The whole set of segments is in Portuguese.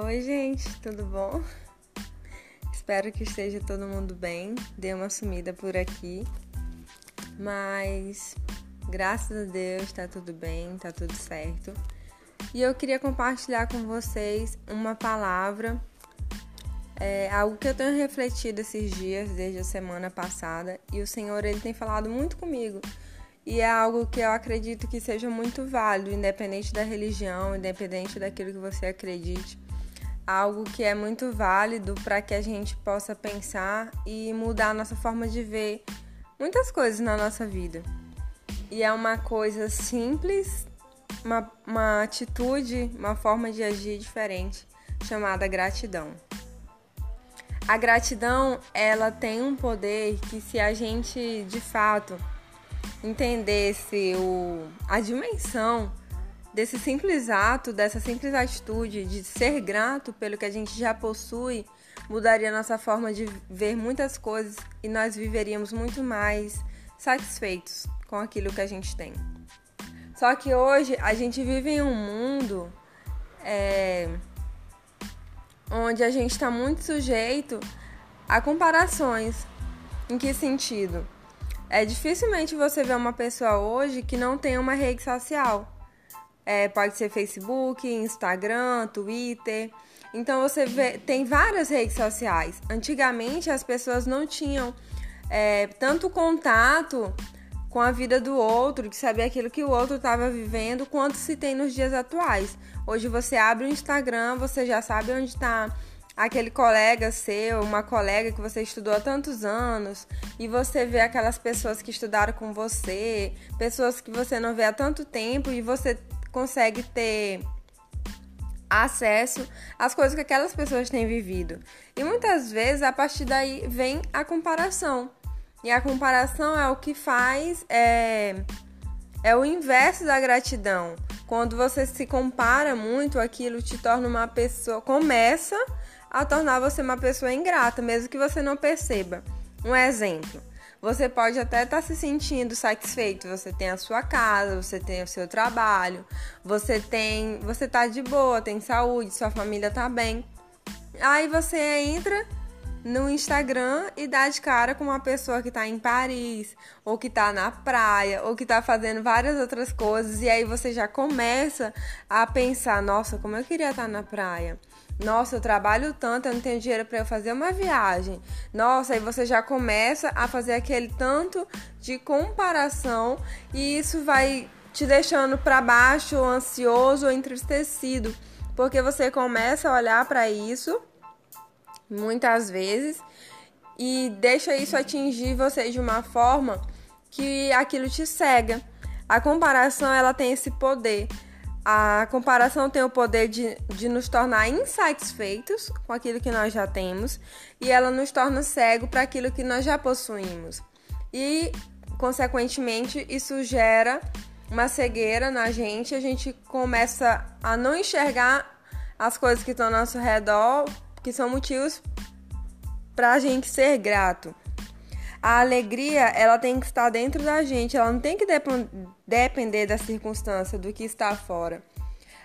Oi, gente, tudo bom? Espero que esteja todo mundo bem. Dei uma sumida por aqui, mas graças a Deus tá tudo bem, tá tudo certo. E eu queria compartilhar com vocês uma palavra, é, algo que eu tenho refletido esses dias, desde a semana passada, e o Senhor ele tem falado muito comigo. E é algo que eu acredito que seja muito válido, independente da religião, independente daquilo que você acredite algo que é muito válido para que a gente possa pensar e mudar a nossa forma de ver muitas coisas na nossa vida. E é uma coisa simples, uma, uma atitude, uma forma de agir diferente, chamada gratidão. A gratidão, ela tem um poder que se a gente de fato entendesse o, a dimensão desse simples ato, dessa simples atitude de ser grato pelo que a gente já possui, mudaria nossa forma de ver muitas coisas e nós viveríamos muito mais satisfeitos com aquilo que a gente tem. Só que hoje a gente vive em um mundo é, onde a gente está muito sujeito a comparações. Em que sentido? É dificilmente você ver uma pessoa hoje que não tem uma rede social. É, pode ser Facebook, Instagram, Twitter. Então você vê, tem várias redes sociais. Antigamente as pessoas não tinham é, tanto contato com a vida do outro, de saber aquilo que o outro estava vivendo, quanto se tem nos dias atuais. Hoje você abre o Instagram, você já sabe onde está aquele colega seu, uma colega que você estudou há tantos anos, e você vê aquelas pessoas que estudaram com você, pessoas que você não vê há tanto tempo e você consegue ter acesso às coisas que aquelas pessoas têm vivido. E muitas vezes a partir daí vem a comparação. E a comparação é o que faz é, é o inverso da gratidão. Quando você se compara muito, aquilo te torna uma pessoa, começa a tornar você uma pessoa ingrata, mesmo que você não perceba. Um exemplo: você pode até estar tá se sentindo satisfeito, você tem a sua casa, você tem o seu trabalho, você tem, você tá de boa, tem saúde, sua família tá bem. Aí você entra no Instagram e dá de cara com uma pessoa que tá em Paris, ou que tá na praia, ou que tá fazendo várias outras coisas, e aí você já começa a pensar, nossa, como eu queria estar tá na praia. Nossa, eu trabalho tanto, eu não tenho dinheiro para eu fazer uma viagem. Nossa, aí você já começa a fazer aquele tanto de comparação e isso vai te deixando para baixo, ansioso ou entristecido, porque você começa a olhar para isso muitas vezes e deixa isso atingir você de uma forma que aquilo te cega. A comparação ela tem esse poder a comparação tem o poder de, de nos tornar insatisfeitos com aquilo que nós já temos e ela nos torna cego para aquilo que nós já possuímos. E, consequentemente, isso gera uma cegueira na gente, a gente começa a não enxergar as coisas que estão ao nosso redor, que são motivos para a gente ser grato. A alegria, ela tem que estar dentro da gente, ela não tem que dep depender da circunstância, do que está fora.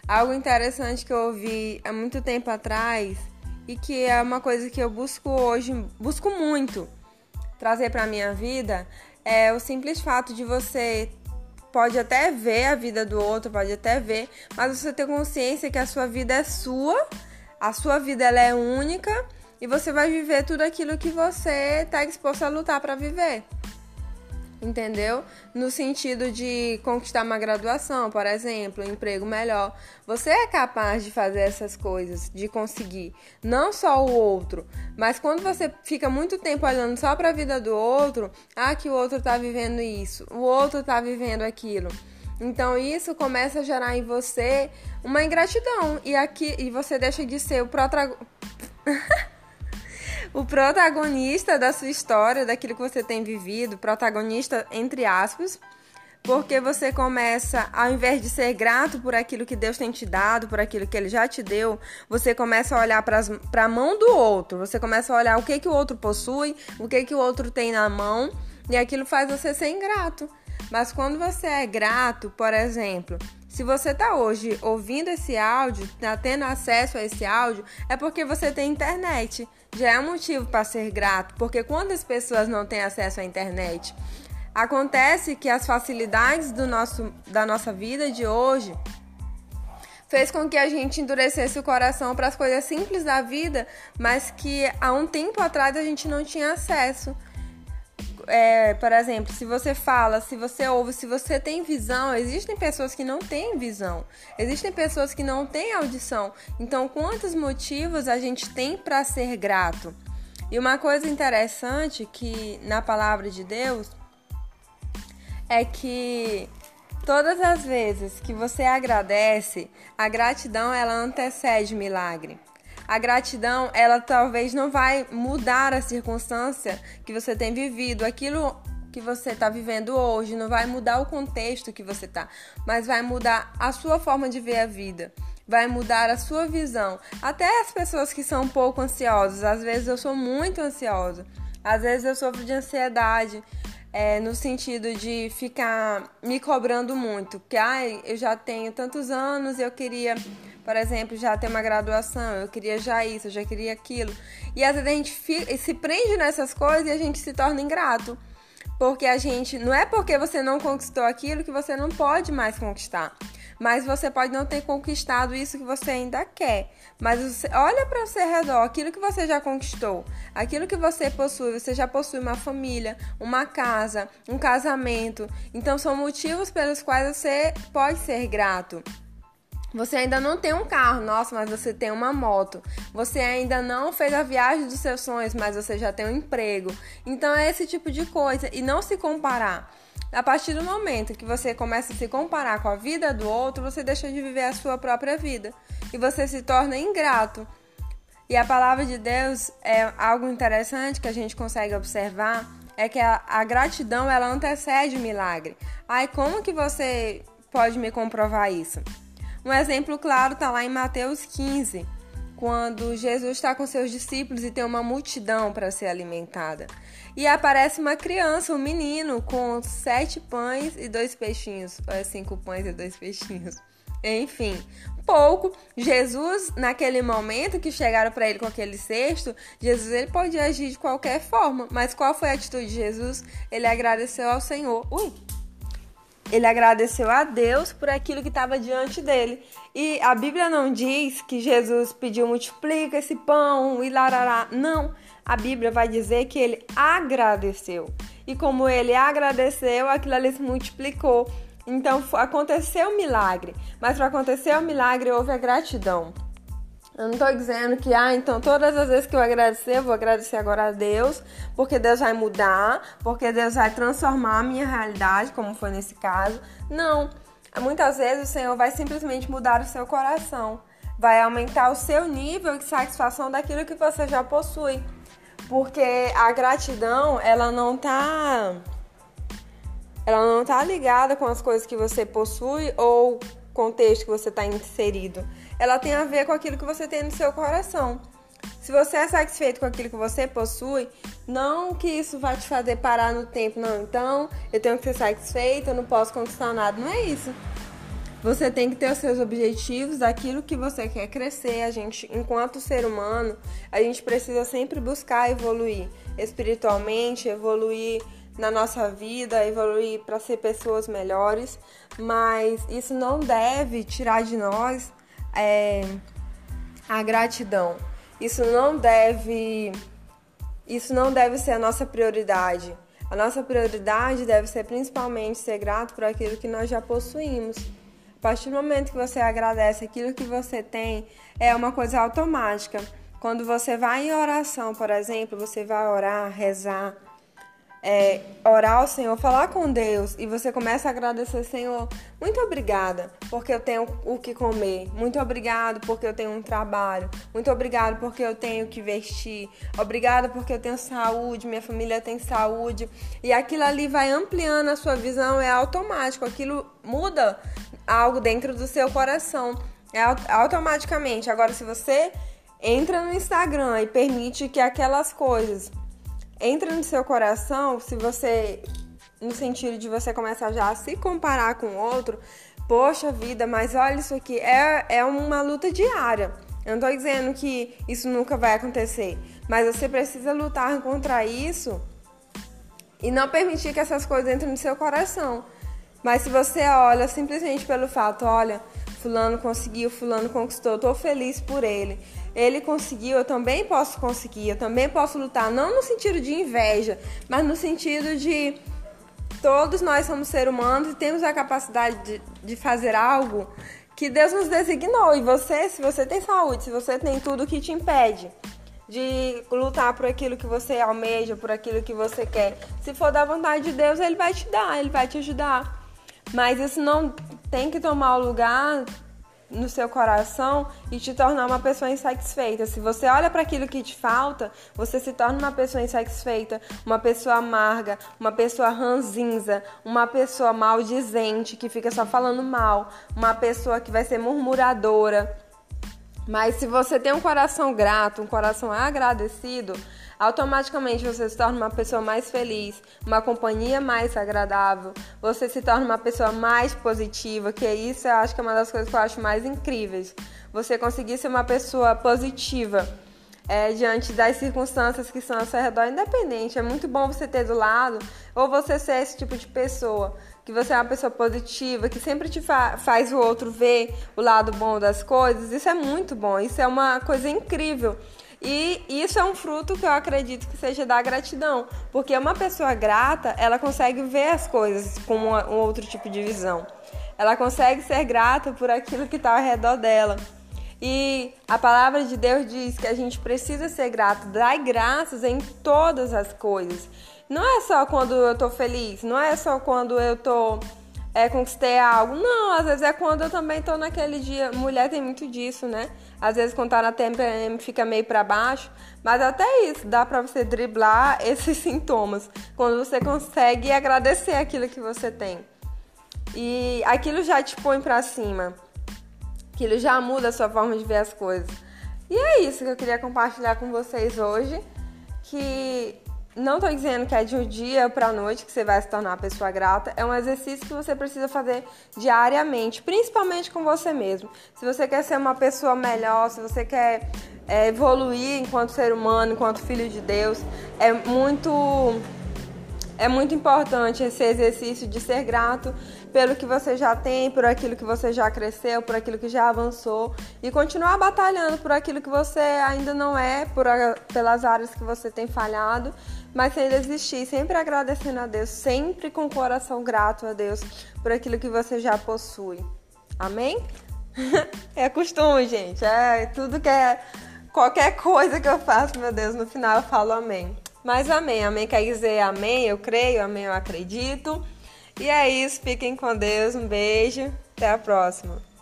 Algo interessante que eu ouvi há muito tempo atrás e que é uma coisa que eu busco hoje, busco muito trazer para minha vida, é o simples fato de você pode até ver a vida do outro, pode até ver, mas você ter consciência que a sua vida é sua, a sua vida ela é única e você vai viver tudo aquilo que você está disposto a lutar para viver. Entendeu? No sentido de conquistar uma graduação, por exemplo, um emprego melhor. Você é capaz de fazer essas coisas, de conseguir. Não só o outro, mas quando você fica muito tempo olhando só para a vida do outro, ah, que o outro está vivendo isso, o outro está vivendo aquilo. Então isso começa a gerar em você uma ingratidão e aqui e você deixa de ser o protagonista o protagonista da sua história, daquilo que você tem vivido, protagonista entre aspas, porque você começa, ao invés de ser grato por aquilo que Deus tem te dado, por aquilo que Ele já te deu, você começa a olhar para a mão do outro, você começa a olhar o que, que o outro possui, o que, que o outro tem na mão, e aquilo faz você ser ingrato. Mas quando você é grato, por exemplo, Se você está hoje ouvindo esse áudio, tá tendo acesso a esse áudio, é porque você tem internet. Já é um motivo para ser grato, porque quantas pessoas não têm acesso à internet? Acontece que as facilidades do nosso, da nossa vida de hoje fez com que a gente endurecesse o coração para as coisas simples da vida, mas que há um tempo atrás a gente não tinha acesso é, por exemplo, se você fala, se você ouve, se você tem visão, existem pessoas que não têm visão, existem pessoas que não têm audição. Então, quantos motivos a gente tem para ser grato? E uma coisa interessante que na palavra de Deus é que todas as vezes que você agradece, a gratidão ela antecede milagre. A gratidão, ela talvez não vai mudar a circunstância que você tem vivido, aquilo que você está vivendo hoje, não vai mudar o contexto que você está, mas vai mudar a sua forma de ver a vida, vai mudar a sua visão. Até as pessoas que são um pouco ansiosas, às vezes eu sou muito ansiosa, às vezes eu sofro de ansiedade. É, no sentido de ficar me cobrando muito, que ai, eu já tenho tantos anos, eu queria por exemplo, já ter uma graduação, eu queria já isso, eu já queria aquilo. E às vezes a gente fica, se prende nessas coisas e a gente se torna ingrato. Porque a gente. Não é porque você não conquistou aquilo que você não pode mais conquistar. Mas você pode não ter conquistado isso que você ainda quer. Mas você, olha para o seu redor, aquilo que você já conquistou, aquilo que você possui. Você já possui uma família, uma casa, um casamento. Então são motivos pelos quais você pode ser grato. Você ainda não tem um carro, nossa, mas você tem uma moto. Você ainda não fez a viagem dos seus sonhos, mas você já tem um emprego. Então é esse tipo de coisa e não se comparar. A partir do momento que você começa a se comparar com a vida do outro, você deixa de viver a sua própria vida e você se torna ingrato. E a palavra de Deus é algo interessante que a gente consegue observar é que a, a gratidão ela antecede o milagre. Ai, como que você pode me comprovar isso? Um exemplo claro está lá em Mateus 15, quando Jesus está com seus discípulos e tem uma multidão para ser alimentada. E aparece uma criança, um menino, com sete pães e dois peixinhos. Ou cinco pães e dois peixinhos. Enfim, pouco. Jesus, naquele momento que chegaram para ele com aquele cesto, Jesus ele podia agir de qualquer forma. Mas qual foi a atitude de Jesus? Ele agradeceu ao Senhor. Ui! Ele agradeceu a Deus por aquilo que estava diante dele. E a Bíblia não diz que Jesus pediu multiplica esse pão e larará. Não. A Bíblia vai dizer que ele agradeceu. E como ele agradeceu, aquilo ali se multiplicou. Então aconteceu o milagre. Mas para acontecer o milagre houve a gratidão. Eu não estou dizendo que, ah, então todas as vezes que eu agradecer, eu vou agradecer agora a Deus, porque Deus vai mudar, porque Deus vai transformar a minha realidade, como foi nesse caso. Não. Muitas vezes o Senhor vai simplesmente mudar o seu coração, vai aumentar o seu nível de satisfação daquilo que você já possui. Porque a gratidão, ela não tá ela não tá ligada com as coisas que você possui ou contexto que você está inserido ela tem a ver com aquilo que você tem no seu coração. Se você é satisfeito com aquilo que você possui, não que isso vai te fazer parar no tempo, não. Então, eu tenho que ser satisfeito, eu não posso conquistar nada. Não é isso. Você tem que ter os seus objetivos, aquilo que você quer crescer. A gente, enquanto ser humano, a gente precisa sempre buscar evoluir espiritualmente, evoluir na nossa vida, evoluir para ser pessoas melhores, mas isso não deve tirar de nós é, a gratidão. Isso não deve isso não deve ser a nossa prioridade. A nossa prioridade deve ser principalmente ser grato por aquilo que nós já possuímos. A partir do momento que você agradece aquilo que você tem, é uma coisa automática. Quando você vai em oração, por exemplo, você vai orar, rezar, é, orar ao Senhor, falar com Deus e você começa a agradecer, Senhor, muito obrigada porque eu tenho o que comer, muito obrigado porque eu tenho um trabalho, muito obrigado porque eu tenho que vestir, obrigada porque eu tenho saúde, minha família tem saúde. E aquilo ali vai ampliando a sua visão, é automático, aquilo muda algo dentro do seu coração, é automaticamente. Agora, se você entra no Instagram e permite que aquelas coisas entra no seu coração, se você no sentido de você começar já a se comparar com o outro, poxa vida, mas olha isso aqui, é, é uma luta diária. Eu não tô dizendo que isso nunca vai acontecer, mas você precisa lutar contra isso e não permitir que essas coisas entrem no seu coração. Mas se você olha simplesmente pelo fato, olha, fulano conseguiu, fulano conquistou, tô feliz por ele. Ele conseguiu, eu também posso conseguir, eu também posso lutar, não no sentido de inveja, mas no sentido de todos nós somos seres humanos e temos a capacidade de, de fazer algo que Deus nos designou. E você, se você tem saúde, se você tem tudo que te impede de lutar por aquilo que você almeja, por aquilo que você quer, se for da vontade de Deus, Ele vai te dar, Ele vai te ajudar. Mas isso não tem que tomar o lugar no seu coração e te tornar uma pessoa insatisfeita. Se você olha para aquilo que te falta, você se torna uma pessoa insatisfeita, uma pessoa amarga, uma pessoa ranzinza, uma pessoa maldizente que fica só falando mal, uma pessoa que vai ser murmuradora. Mas se você tem um coração grato, um coração agradecido, automaticamente você se torna uma pessoa mais feliz, uma companhia mais agradável, você se torna uma pessoa mais positiva, que isso eu acho que é uma das coisas que eu acho mais incríveis. Você conseguir ser uma pessoa positiva é, diante das circunstâncias que são ao seu redor, independente. É muito bom você ter do lado, ou você ser esse tipo de pessoa, que você é uma pessoa positiva, que sempre te fa faz o outro ver o lado bom das coisas. Isso é muito bom, isso é uma coisa incrível. E isso é um fruto que eu acredito que seja da gratidão, porque uma pessoa grata, ela consegue ver as coisas com um outro tipo de visão. Ela consegue ser grata por aquilo que está ao redor dela. E a palavra de Deus diz que a gente precisa ser grato, dar graças em todas as coisas. Não é só quando eu tô feliz, não é só quando eu tô é, conquistei algo. Não, às vezes é quando eu também tô naquele dia. Mulher tem muito disso, né? Às vezes quando tá na TPM fica meio para baixo, mas até isso dá para você driblar esses sintomas quando você consegue agradecer aquilo que você tem. E aquilo já te põe para cima. Aquilo já muda a sua forma de ver as coisas. E é isso que eu queria compartilhar com vocês hoje, que não estou dizendo que é de um dia para a noite que você vai se tornar uma pessoa grata. É um exercício que você precisa fazer diariamente, principalmente com você mesmo. Se você quer ser uma pessoa melhor, se você quer é, evoluir enquanto ser humano, enquanto filho de Deus, é muito é muito importante esse exercício de ser grato pelo que você já tem, por aquilo que você já cresceu, por aquilo que já avançou e continuar batalhando por aquilo que você ainda não é, por, pelas áreas que você tem falhado, mas sem desistir, sempre agradecendo a Deus, sempre com o coração grato a Deus por aquilo que você já possui. Amém? é costume, gente. É tudo que é qualquer coisa que eu faço, meu Deus, no final eu falo amém. Mas amém, amém quer dizer amém, eu creio, amém, eu acredito. E é isso, fiquem com Deus, um beijo, até a próxima.